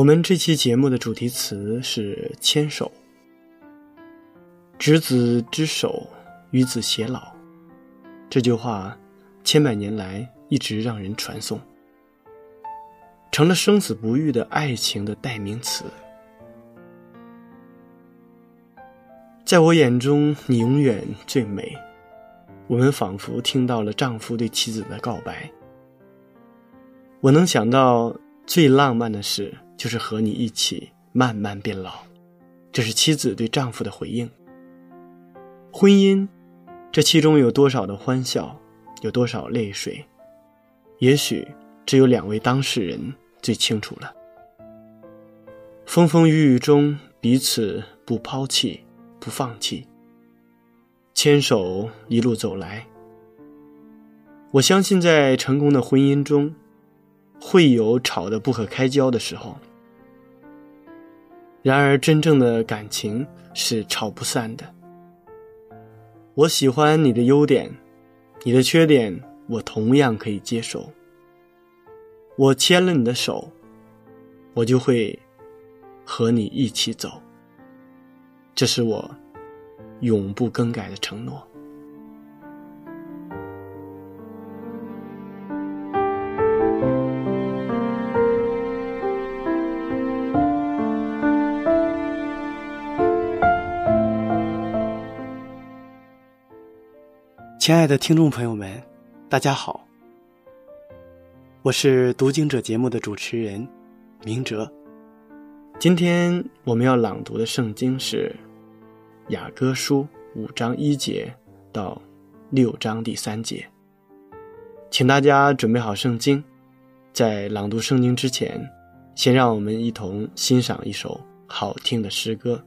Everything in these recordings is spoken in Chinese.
我们这期节目的主题词是牵手。执子之手，与子偕老。这句话，千百年来一直让人传颂，成了生死不渝的爱情的代名词。在我眼中，你永远最美。我们仿佛听到了丈夫对妻子的告白。我能想到最浪漫的事。就是和你一起慢慢变老，这是妻子对丈夫的回应。婚姻，这其中有多少的欢笑，有多少泪水，也许只有两位当事人最清楚了。风风雨雨中，彼此不抛弃，不放弃，牵手一路走来。我相信，在成功的婚姻中，会有吵得不可开交的时候。然而，真正的感情是吵不散的。我喜欢你的优点，你的缺点我同样可以接受。我牵了你的手，我就会和你一起走。这是我永不更改的承诺。亲爱的听众朋友们，大家好，我是读经者节目的主持人明哲。今天我们要朗读的圣经是《雅歌书》五章一节到六章第三节，请大家准备好圣经。在朗读圣经之前，先让我们一同欣赏一首好听的诗歌。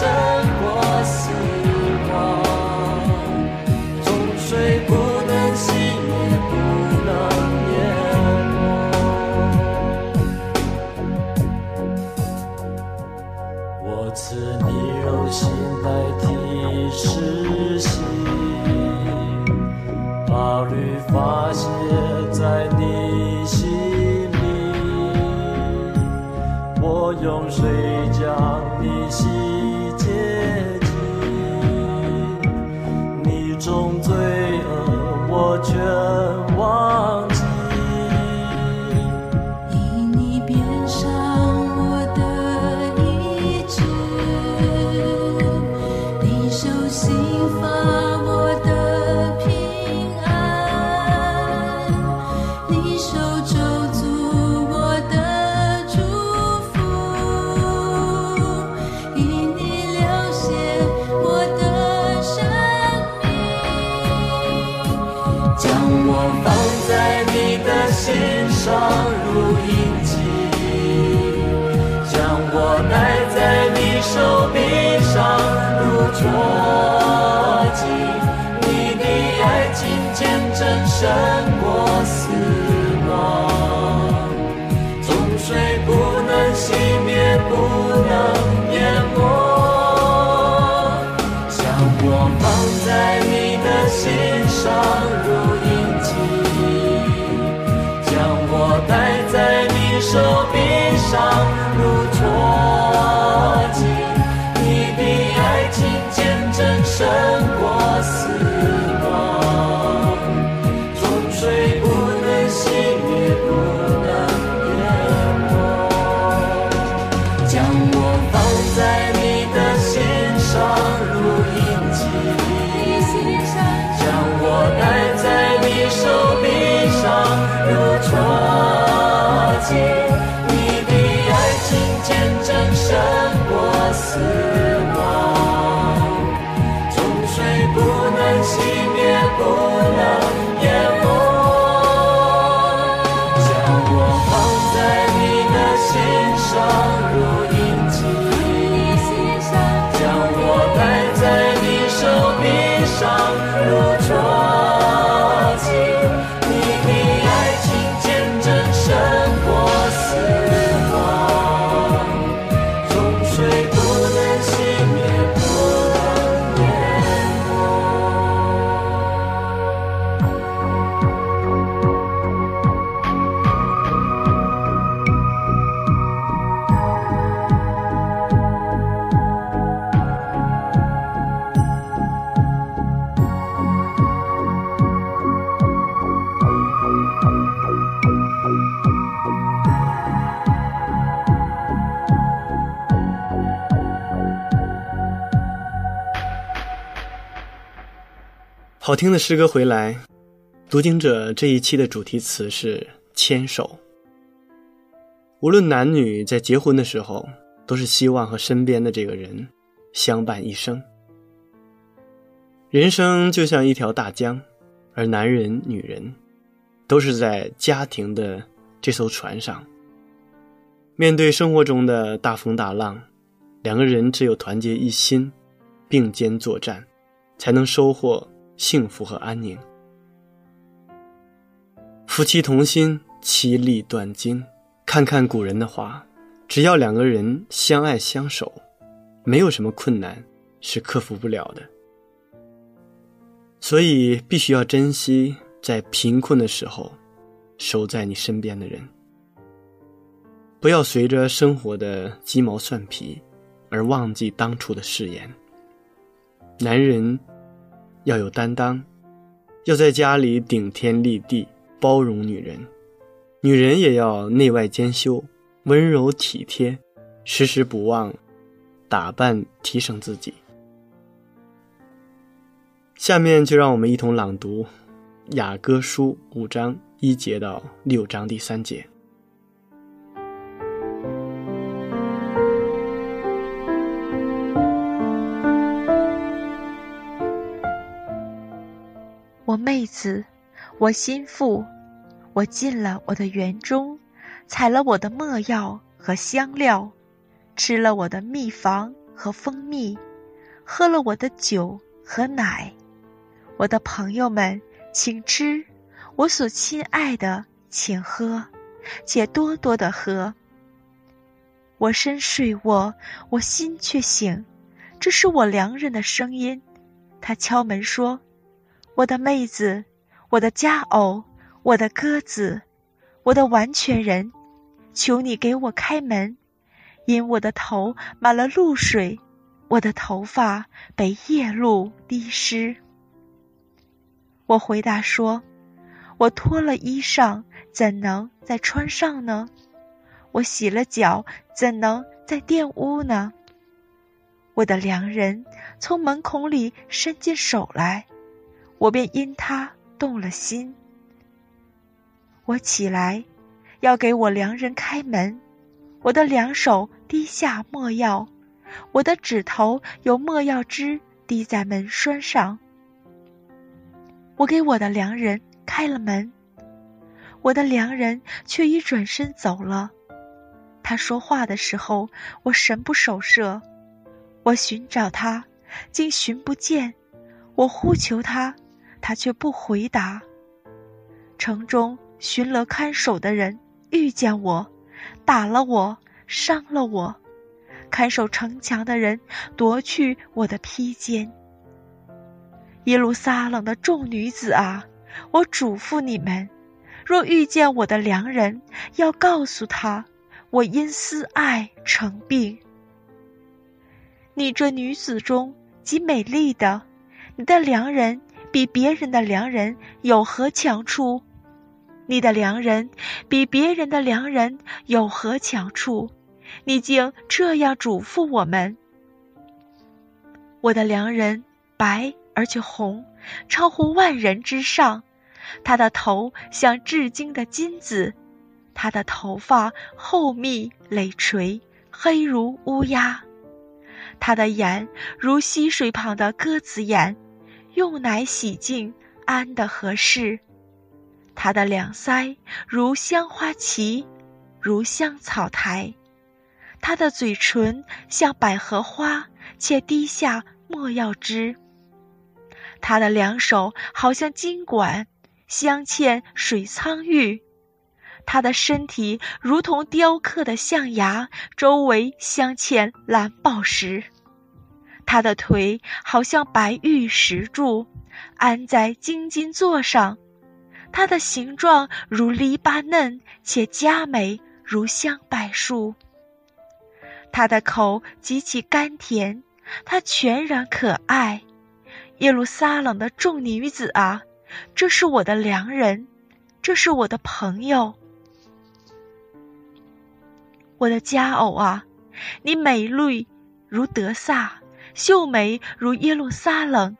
生活。胜过死亡，总水不能熄灭，不能淹没。将我放在你的心上如印记，将我戴在你手臂上如戳记。你的爱情见证胜过死听的诗歌回来，读经者这一期的主题词是牵手。无论男女，在结婚的时候，都是希望和身边的这个人相伴一生。人生就像一条大江，而男人、女人都是在家庭的这艘船上。面对生活中的大风大浪，两个人只有团结一心，并肩作战，才能收获幸福和安宁。夫妻同心，其利断金。看看古人的话，只要两个人相爱相守，没有什么困难是克服不了的。所以，必须要珍惜在贫困的时候守在你身边的人，不要随着生活的鸡毛蒜皮而忘记当初的誓言。男人要有担当，要在家里顶天立地，包容女人；女人也要内外兼修，温柔体贴，时时不忘打扮提升自己。下面就让我们一同朗读《雅歌书》五章一节到六章第三节。我妹子，我心腹，我进了我的园中，采了我的墨药和香料，吃了我的蜜房和蜂蜜，喝了我的酒和奶。我的朋友们，请吃；我所亲爱的，请喝，且多多的喝。我深睡卧，我心却醒，这是我良人的声音。他敲门说。我的妹子，我的佳偶，我的鸽子，我的完全人，求你给我开门，因我的头满了露水，我的头发被夜露滴湿。我回答说：“我脱了衣裳，怎能再穿上呢？我洗了脚，怎能再玷污呢？”我的良人从门孔里伸进手来，我便因他动了心。我起来，要给我良人开门，我的两手滴下墨药，我的指头有墨药汁滴在门栓上。我给我的良人开了门，我的良人却已转身走了。他说话的时候，我神不守舍。我寻找他，竟寻不见；我呼求他，他却不回答。城中巡逻看守的人遇见我，打了我，伤了我；看守城墙的人夺去我的披肩。耶路撒冷的众女子啊，我嘱咐你们：若遇见我的良人，要告诉他，我因思爱成病。你这女子中极美丽的，你的良人比别人的良人有何强处？你的良人比别人的良人有何强处？你竟这样嘱咐我们？我的良人白而且红，超乎万人之上。他的头像至精的金子，他的头发厚密累垂，黑如乌鸦。他的眼如溪水旁的鸽子眼，用奶洗净，安得合适。他的两腮如香花旗，如香草台。他的嘴唇像百合花，且滴下墨药汁。他的两手好像金管，镶嵌水苍玉。他的身体如同雕刻的象牙，周围镶嵌蓝宝石。他的腿好像白玉石柱，安在金金座上。他的形状如篱笆嫩，且佳美如香柏树。他的口极其甘甜，他全然可爱。耶路撒冷的众女子啊，这是我的良人，这是我的朋友。我的佳偶啊，你美丽如德萨，秀美如耶路撒冷，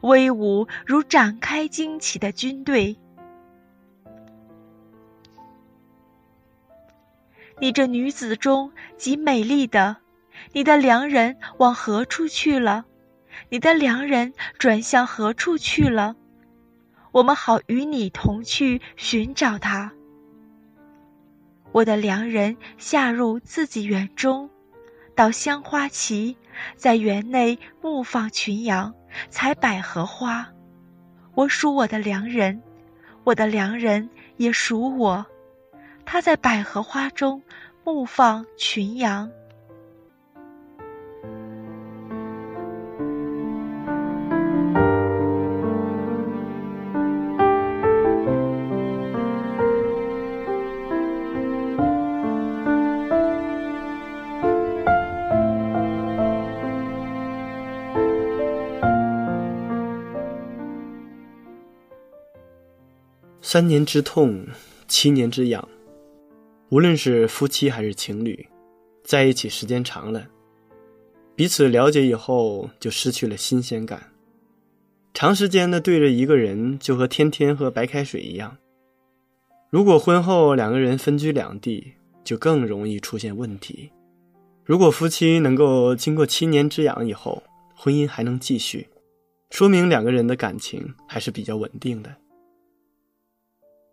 威武如展开旌旗的军队。你这女子中极美丽的，你的良人往何处去了？你的良人转向何处去了？我们好与你同去寻找他。我的良人下入自己园中，到香花旗，在园内牧放群羊，采百合花。我属我的良人，我的良人也属我。他在百合花中牧放群羊。三年之痛，七年之痒。无论是夫妻还是情侣，在一起时间长了，彼此了解以后就失去了新鲜感。长时间的对着一个人，就和天天喝白开水一样。如果婚后两个人分居两地，就更容易出现问题。如果夫妻能够经过七年之痒以后，婚姻还能继续，说明两个人的感情还是比较稳定的。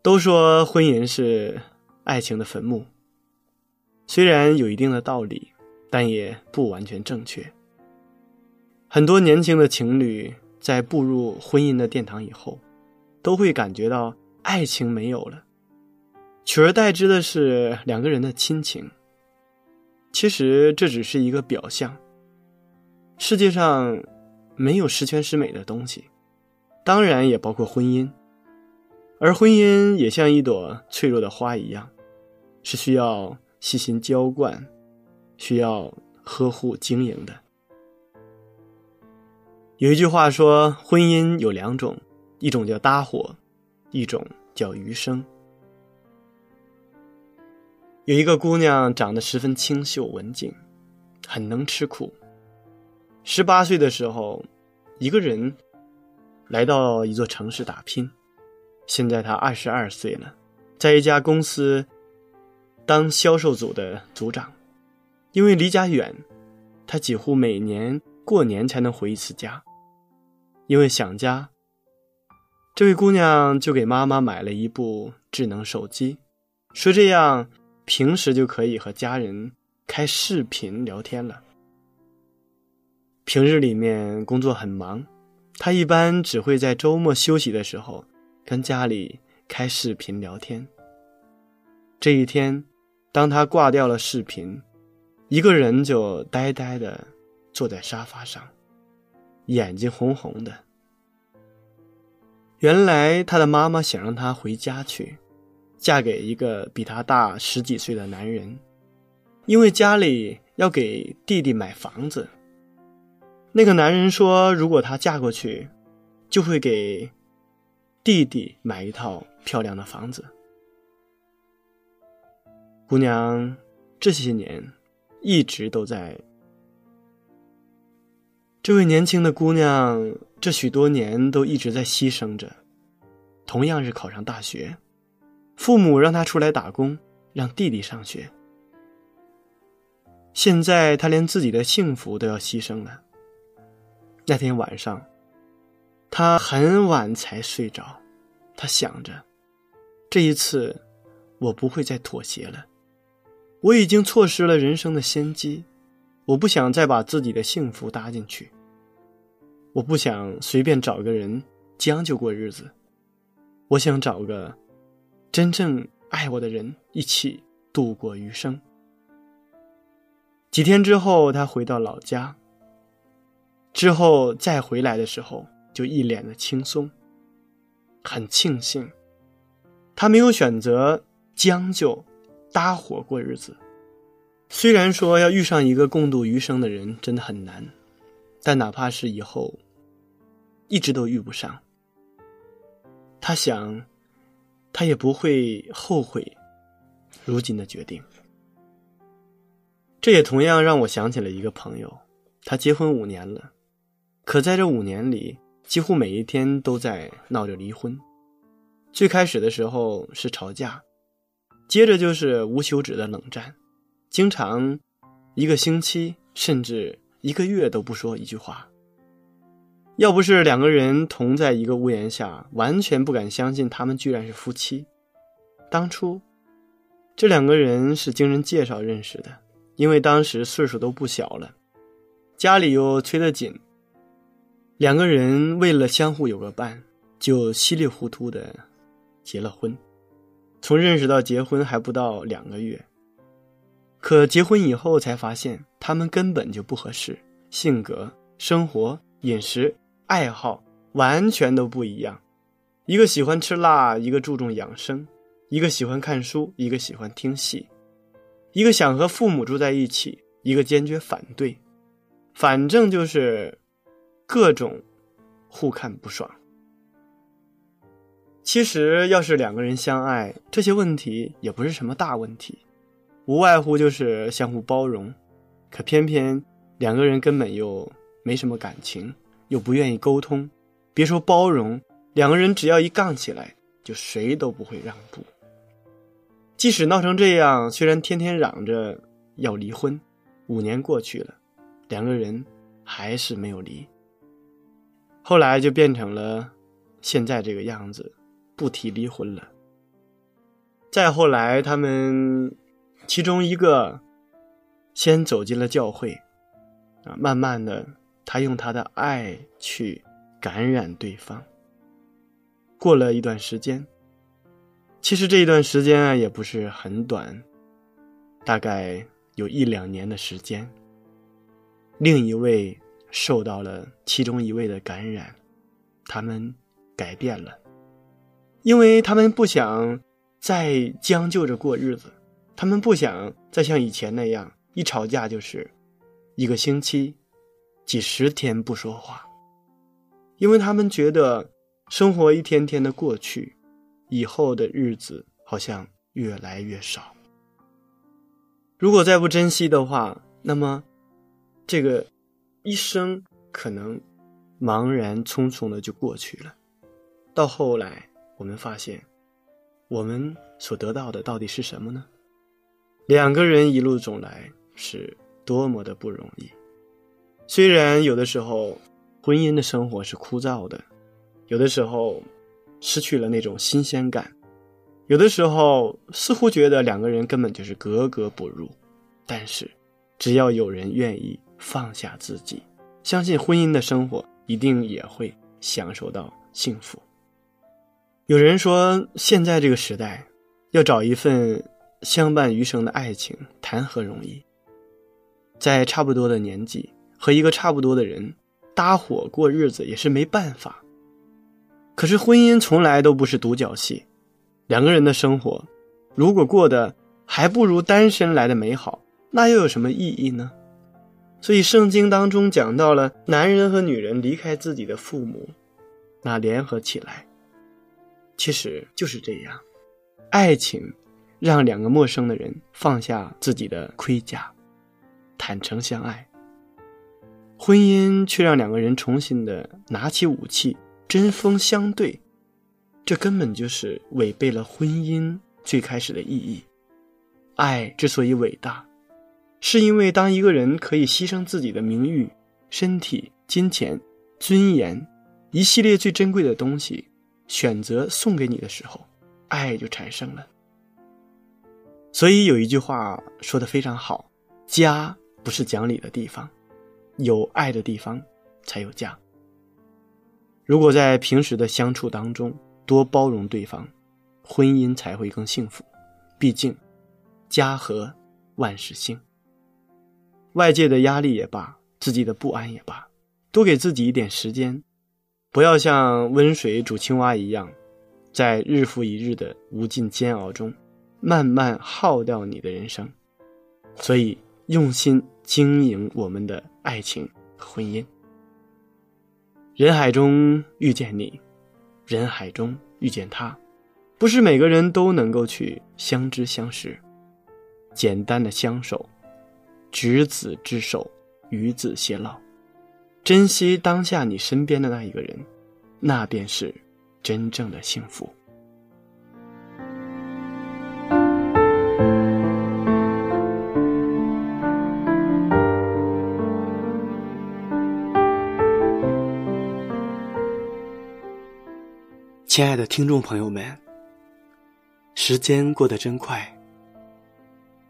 都说婚姻是爱情的坟墓，虽然有一定的道理，但也不完全正确。很多年轻的情侣在步入婚姻的殿堂以后，都会感觉到爱情没有了，取而代之的是两个人的亲情。其实这只是一个表象。世界上没有十全十美的东西，当然也包括婚姻。而婚姻也像一朵脆弱的花一样，是需要细心浇灌，需要呵护经营的。有一句话说，婚姻有两种，一种叫搭伙，一种叫余生。有一个姑娘长得十分清秀文静，很能吃苦。十八岁的时候，一个人来到一座城市打拼。现在她二十二岁了，在一家公司当销售组的组长。因为离家远，她几乎每年过年才能回一次家。因为想家，这位姑娘就给妈妈买了一部智能手机，说这样平时就可以和家人开视频聊天了。平日里面工作很忙，他一般只会在周末休息的时候跟家里开视频聊天。这一天，当他挂掉了视频，一个人就呆呆的坐在沙发上，眼睛红红的。原来他的妈妈想让他回家去，嫁给一个比他大十几岁的男人，因为家里要给弟弟买房子。那个男人说：“如果她嫁过去，就会给弟弟买一套漂亮的房子。”姑娘这些年一直都在。这位年轻的姑娘这许多年都一直在牺牲着，同样是考上大学，父母让她出来打工，让弟弟上学。现在她连自己的幸福都要牺牲了。那天晚上，他很晚才睡着。他想着，这一次我不会再妥协了。我已经错失了人生的先机，我不想再把自己的幸福搭进去。我不想随便找个人将就过日子，我想找个真正爱我的人一起度过余生。几天之后，他回到老家。之后再回来的时候，就一脸的轻松。很庆幸，他没有选择将就，搭伙过日子。虽然说要遇上一个共度余生的人真的很难，但哪怕是以后一直都遇不上，他想，他也不会后悔如今的决定。这也同样让我想起了一个朋友，他结婚五年了。可在这五年里，几乎每一天都在闹着离婚。最开始的时候是吵架，接着就是无休止的冷战，经常一个星期甚至一个月都不说一句话。要不是两个人同在一个屋檐下，完全不敢相信他们居然是夫妻。当初这两个人是经人介绍认识的，因为当时岁数都不小了，家里又催得紧。两个人为了相互有个伴，就稀里糊涂的结了婚。从认识到结婚还不到两个月，可结婚以后才发现他们根本就不合适，性格、生活、饮食、爱好完全都不一样。一个喜欢吃辣，一个注重养生；一个喜欢看书，一个喜欢听戏；一个想和父母住在一起，一个坚决反对。反正就是。各种互看不爽。其实，要是两个人相爱，这些问题也不是什么大问题，无外乎就是相互包容。可偏偏两个人根本又没什么感情，又不愿意沟通，别说包容，两个人只要一杠起来，就谁都不会让步。即使闹成这样，虽然天天嚷着要离婚，五年过去了，两个人还是没有离。后来就变成了现在这个样子，不提离婚了。再后来，他们其中一个先走进了教会，啊，慢慢的，他用他的爱去感染对方。过了一段时间，其实这一段时间啊也不是很短，大概有一两年的时间。另一位。受到了其中一位的感染，他们改变了，因为他们不想再将就着过日子，他们不想再像以前那样一吵架就是一个星期、几十天不说话，因为他们觉得生活一天天的过去，以后的日子好像越来越少。如果再不珍惜的话，那么这个一生可能茫然匆匆的就过去了。到后来，我们发现，我们所得到的到底是什么呢？两个人一路走来是多么的不容易。虽然有的时候婚姻的生活是枯燥的，有的时候失去了那种新鲜感。有的时候似乎觉得两个人根本就是格格不入，但是只要有人愿意放下自己，相信婚姻的生活一定也会享受到幸福。有人说，现在这个时代，要找一份相伴余生的爱情，谈何容易？在差不多的年纪和一个差不多的人搭伙过日子也是没办法。可是婚姻从来都不是独角戏。两个人的生活，如果过得还不如单身来的美好，那又有什么意义呢？所以圣经当中讲到了男人和女人离开自己的父母，那联合起来，其实就是这样。爱情让两个陌生的人放下自己的盔甲，坦诚相爱；婚姻却让两个人重新的拿起武器，针锋相对。这根本就是违背了婚姻最开始的意义。爱之所以伟大，是因为当一个人可以牺牲自己的名誉、身体、金钱、尊严，一系列最珍贵的东西，选择送给你的时候，爱就产生了。所以有一句话说的非常好：“家不是讲理的地方，有爱的地方才有家。”如果在平时的相处当中，多包容对方，婚姻才会更幸福。毕竟，家和万事兴。外界的压力也罢，自己的不安也罢，多给自己一点时间，不要像温水煮青蛙一样，在日复一日的无尽煎熬中，慢慢耗掉你的人生。所以，用心经营我们的爱情和婚姻。人海中遇见你。人海中遇见他，不是每个人都能够去相知相识。简单的相守，执子之手，与子偕老，珍惜当下你身边的那一个人，那便是真正的幸福。亲爱的听众朋友们，时间过得真快，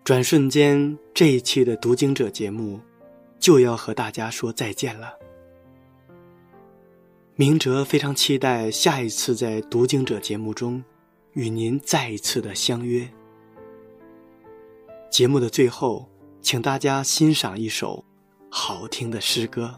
转瞬间这一期的读经者节目就要和大家说再见了。明哲非常期待下一次在读经者节目中与您再一次的相约。节目的最后，请大家欣赏一首好听的诗歌。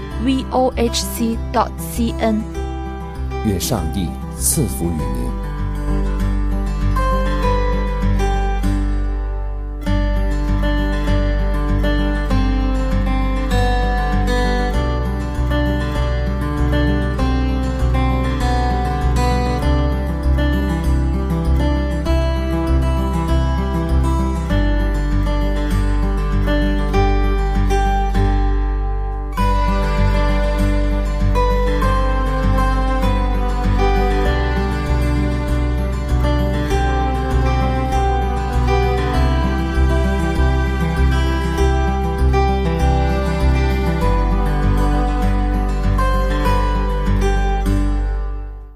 vohc dot cn。愿上帝赐福于您。